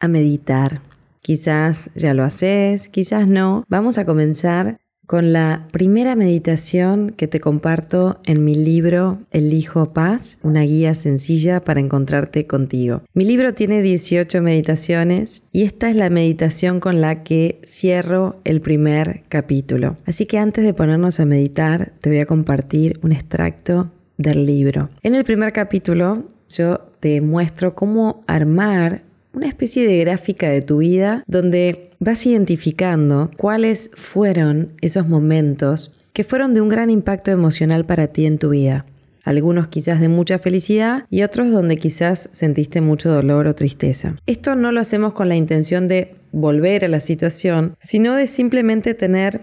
a meditar. Quizás ya lo haces, quizás no. Vamos a comenzar con la primera meditación que te comparto en mi libro Elijo Paz, una guía sencilla para encontrarte contigo. Mi libro tiene 18 meditaciones y esta es la meditación con la que cierro el primer capítulo. Así que antes de ponernos a meditar, te voy a compartir un extracto del libro. En el primer capítulo yo te muestro cómo armar una especie de gráfica de tu vida donde vas identificando cuáles fueron esos momentos que fueron de un gran impacto emocional para ti en tu vida. Algunos quizás de mucha felicidad y otros donde quizás sentiste mucho dolor o tristeza. Esto no lo hacemos con la intención de volver a la situación, sino de simplemente tener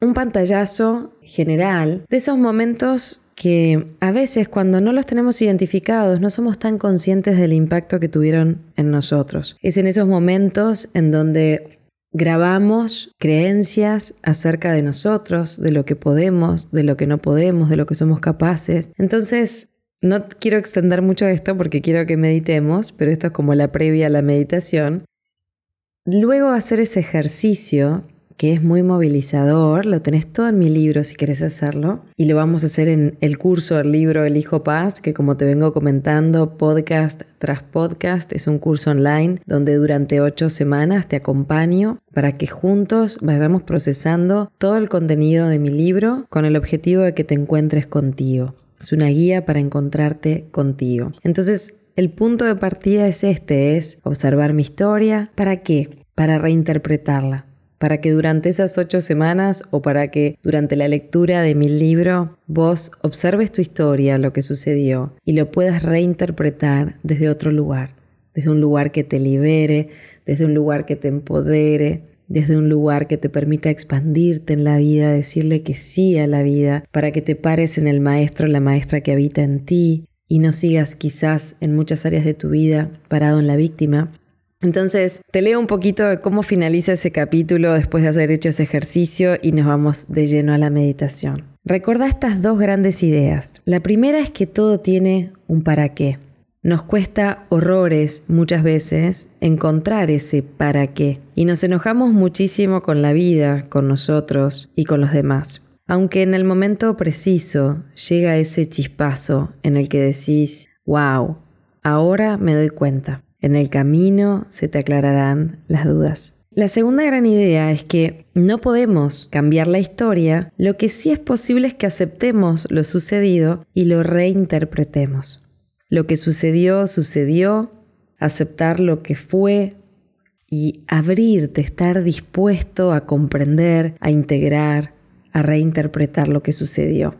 un pantallazo general de esos momentos que a veces cuando no los tenemos identificados no somos tan conscientes del impacto que tuvieron en nosotros. Es en esos momentos en donde grabamos creencias acerca de nosotros, de lo que podemos, de lo que no podemos, de lo que somos capaces. Entonces, no quiero extender mucho esto porque quiero que meditemos, pero esto es como la previa a la meditación. Luego hacer ese ejercicio que es muy movilizador, lo tenés todo en mi libro si querés hacerlo, y lo vamos a hacer en el curso del libro El Hijo Paz, que como te vengo comentando, podcast tras podcast, es un curso online donde durante ocho semanas te acompaño para que juntos vayamos procesando todo el contenido de mi libro con el objetivo de que te encuentres contigo. Es una guía para encontrarte contigo. Entonces, el punto de partida es este, es observar mi historia. ¿Para qué? Para reinterpretarla para que durante esas ocho semanas o para que durante la lectura de mi libro vos observes tu historia, lo que sucedió, y lo puedas reinterpretar desde otro lugar, desde un lugar que te libere, desde un lugar que te empodere, desde un lugar que te permita expandirte en la vida, decirle que sí a la vida, para que te pares en el maestro, la maestra que habita en ti, y no sigas quizás en muchas áreas de tu vida parado en la víctima, entonces, te leo un poquito de cómo finaliza ese capítulo después de haber hecho ese ejercicio y nos vamos de lleno a la meditación. Recuerda estas dos grandes ideas. La primera es que todo tiene un para qué. Nos cuesta horrores muchas veces encontrar ese para qué y nos enojamos muchísimo con la vida, con nosotros y con los demás. Aunque en el momento preciso llega ese chispazo en el que decís, wow, ahora me doy cuenta. En el camino se te aclararán las dudas. La segunda gran idea es que no podemos cambiar la historia, lo que sí es posible es que aceptemos lo sucedido y lo reinterpretemos. Lo que sucedió, sucedió, aceptar lo que fue y abrirte, estar dispuesto a comprender, a integrar, a reinterpretar lo que sucedió.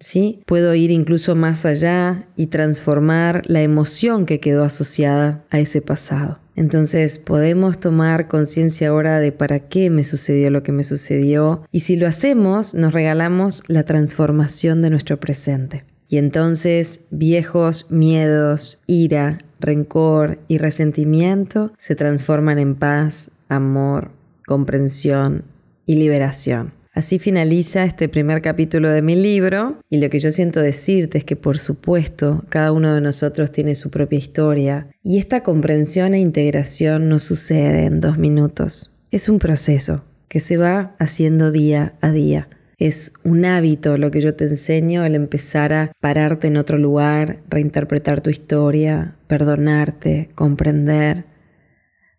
¿Sí? Puedo ir incluso más allá y transformar la emoción que quedó asociada a ese pasado. Entonces podemos tomar conciencia ahora de para qué me sucedió lo que me sucedió y si lo hacemos nos regalamos la transformación de nuestro presente. Y entonces viejos miedos, ira, rencor y resentimiento se transforman en paz, amor, comprensión y liberación. Así finaliza este primer capítulo de mi libro y lo que yo siento decirte es que por supuesto cada uno de nosotros tiene su propia historia y esta comprensión e integración no sucede en dos minutos. Es un proceso que se va haciendo día a día. Es un hábito lo que yo te enseño, el empezar a pararte en otro lugar, reinterpretar tu historia, perdonarte, comprender.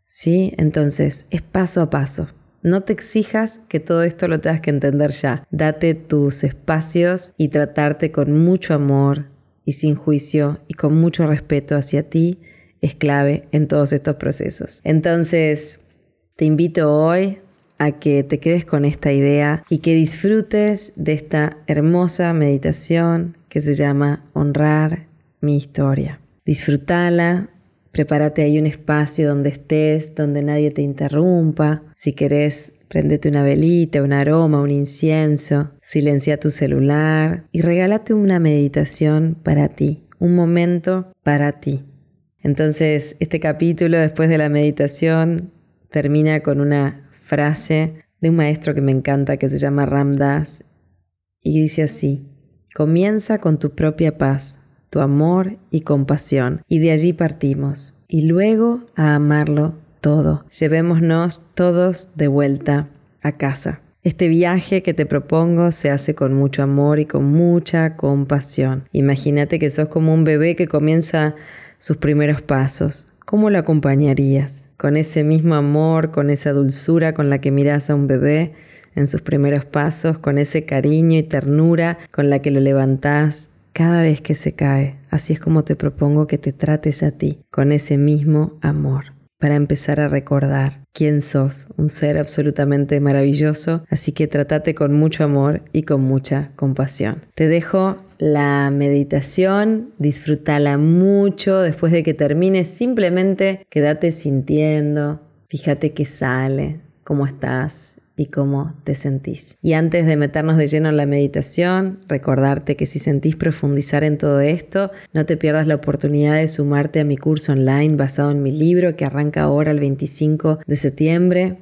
¿Sí? Entonces, es paso a paso. No te exijas que todo esto lo tengas que entender ya. Date tus espacios y tratarte con mucho amor y sin juicio y con mucho respeto hacia ti es clave en todos estos procesos. Entonces, te invito hoy a que te quedes con esta idea y que disfrutes de esta hermosa meditación que se llama honrar mi historia. Disfrútala, prepárate ahí un espacio donde estés, donde nadie te interrumpa. Si querés, prendete una velita, un aroma, un incienso, silencia tu celular y regálate una meditación para ti, un momento para ti. Entonces, este capítulo, después de la meditación, termina con una frase de un maestro que me encanta que se llama Ramdas y dice así, comienza con tu propia paz, tu amor y compasión, y de allí partimos, y luego a amarlo todo. Llevémonos todos de vuelta a casa. Este viaje que te propongo se hace con mucho amor y con mucha compasión. Imagínate que sos como un bebé que comienza sus primeros pasos. ¿Cómo lo acompañarías? Con ese mismo amor, con esa dulzura con la que miras a un bebé en sus primeros pasos, con ese cariño y ternura con la que lo levantás cada vez que se cae. Así es como te propongo que te trates a ti, con ese mismo amor para empezar a recordar quién sos, un ser absolutamente maravilloso, así que tratate con mucho amor y con mucha compasión. Te dejo la meditación, disfrútala mucho, después de que termines simplemente quédate sintiendo, fíjate qué sale, cómo estás y cómo te sentís. Y antes de meternos de lleno en la meditación, recordarte que si sentís profundizar en todo esto, no te pierdas la oportunidad de sumarte a mi curso online basado en mi libro que arranca ahora el 25 de septiembre.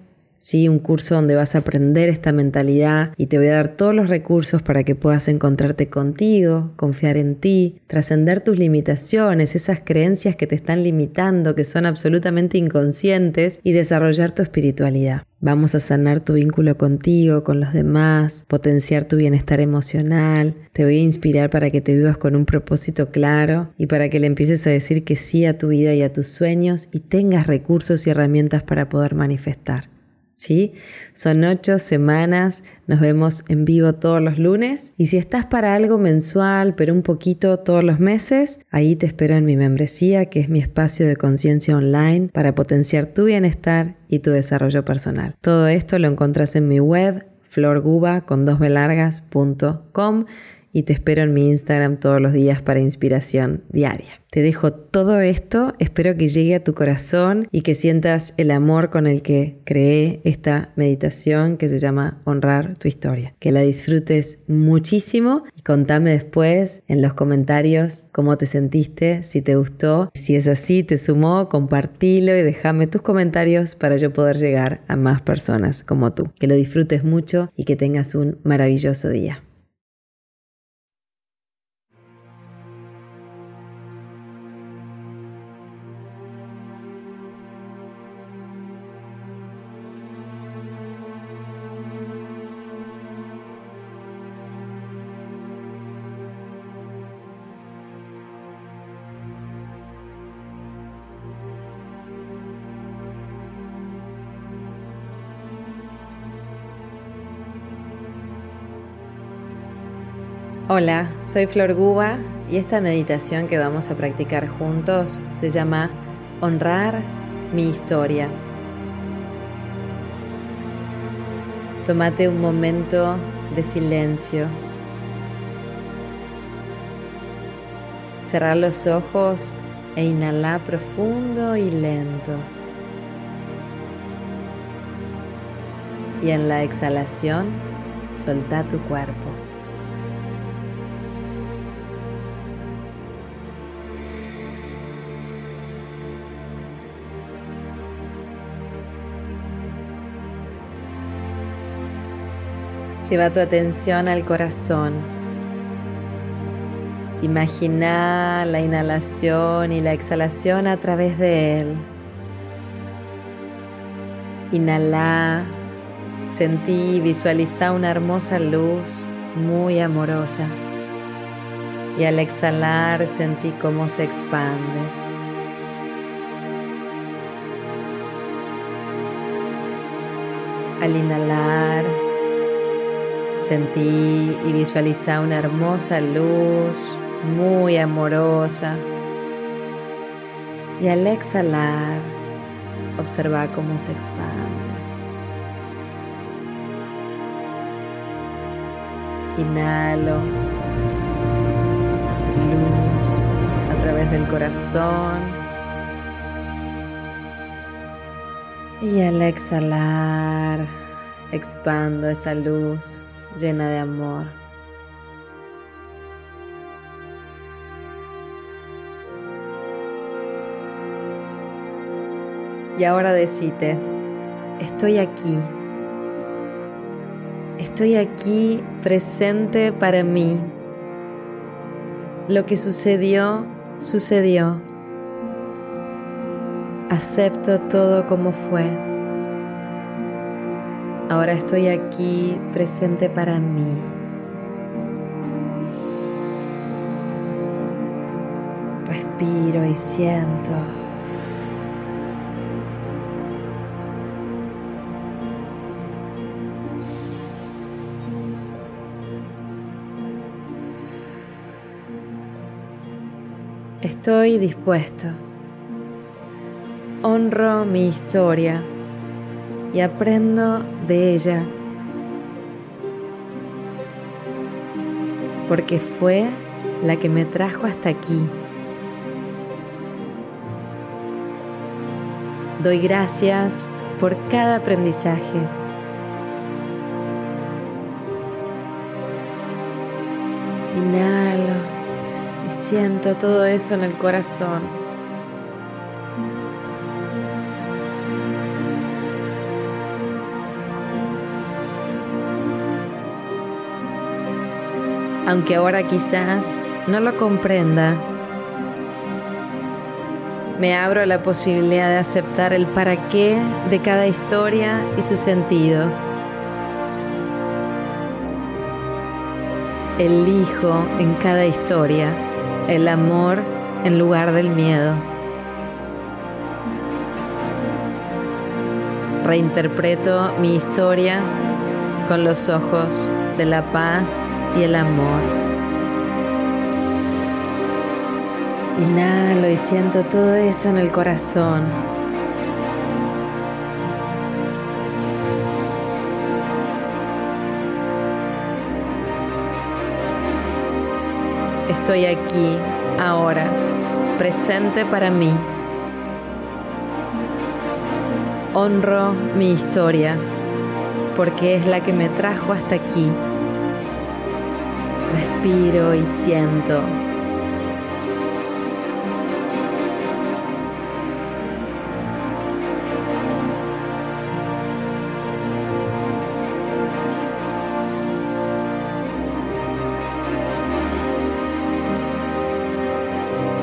Sí, un curso donde vas a aprender esta mentalidad y te voy a dar todos los recursos para que puedas encontrarte contigo, confiar en ti, trascender tus limitaciones, esas creencias que te están limitando, que son absolutamente inconscientes y desarrollar tu espiritualidad. Vamos a sanar tu vínculo contigo, con los demás, potenciar tu bienestar emocional. Te voy a inspirar para que te vivas con un propósito claro y para que le empieces a decir que sí a tu vida y a tus sueños y tengas recursos y herramientas para poder manifestar. ¿Sí? Son ocho semanas, nos vemos en vivo todos los lunes y si estás para algo mensual, pero un poquito todos los meses, ahí te espero en mi membresía, que es mi espacio de conciencia online para potenciar tu bienestar y tu desarrollo personal. Todo esto lo encontrás en mi web florguba con dos y te espero en mi Instagram todos los días para inspiración diaria. Te dejo todo esto, espero que llegue a tu corazón y que sientas el amor con el que creé esta meditación que se llama Honrar tu historia. Que la disfrutes muchísimo y contame después en los comentarios cómo te sentiste, si te gustó. Si es así, te sumó, compartilo y déjame tus comentarios para yo poder llegar a más personas como tú. Que lo disfrutes mucho y que tengas un maravilloso día. Hola, soy Flor Guba y esta meditación que vamos a practicar juntos se llama Honrar mi historia. Tómate un momento de silencio. Cerrar los ojos e inhalar profundo y lento. Y en la exhalación, solta tu cuerpo. Lleva tu atención al corazón. Imagina la inhalación y la exhalación a través de él. Inhala, sentí y visualiza una hermosa luz muy amorosa. Y al exhalar sentí cómo se expande. Al inhalar, Sentí y visualiza una hermosa luz muy amorosa. Y al exhalar, observa cómo se expande. Inhalo luz a través del corazón Y al exhalar, expando esa luz llena de amor. Y ahora decite, estoy aquí. Estoy aquí presente para mí. Lo que sucedió, sucedió. Acepto todo como fue. Ahora estoy aquí presente para mí. Respiro y siento. Estoy dispuesto. Honro mi historia y aprendo de ella. Porque fue la que me trajo hasta aquí. Doy gracias por cada aprendizaje. Inhalo y siento todo eso en el corazón. Aunque ahora quizás no lo comprenda, me abro a la posibilidad de aceptar el para qué de cada historia y su sentido. Elijo en cada historia el amor en lugar del miedo. Reinterpreto mi historia con los ojos de la paz y el amor. Inhalo y siento todo eso en el corazón. Estoy aquí, ahora, presente para mí. Honro mi historia porque es la que me trajo hasta aquí. Respiro y siento.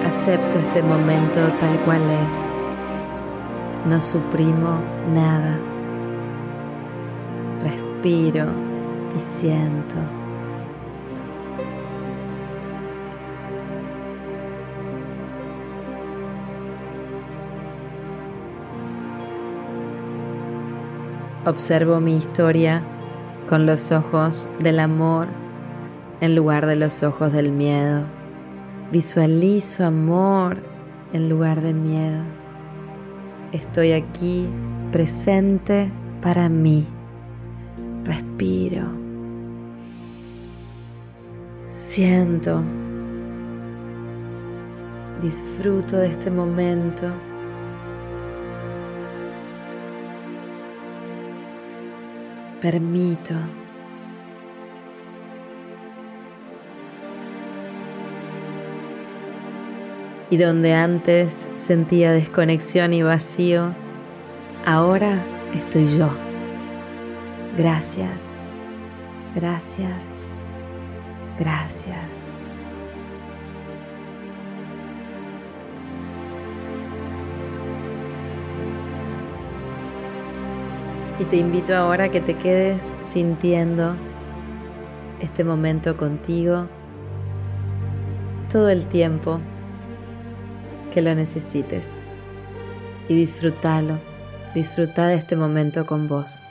Acepto este momento tal cual es. No suprimo nada. Respiro y siento. Observo mi historia con los ojos del amor en lugar de los ojos del miedo. Visualizo amor en lugar de miedo. Estoy aquí presente para mí. Respiro. Siento. Disfruto de este momento. Permito. y donde antes sentía desconexión y vacío, ahora estoy yo. Gracias, gracias, gracias. Y te invito ahora a que te quedes sintiendo este momento contigo todo el tiempo que lo necesites y disfrútalo, disfruta este momento con vos.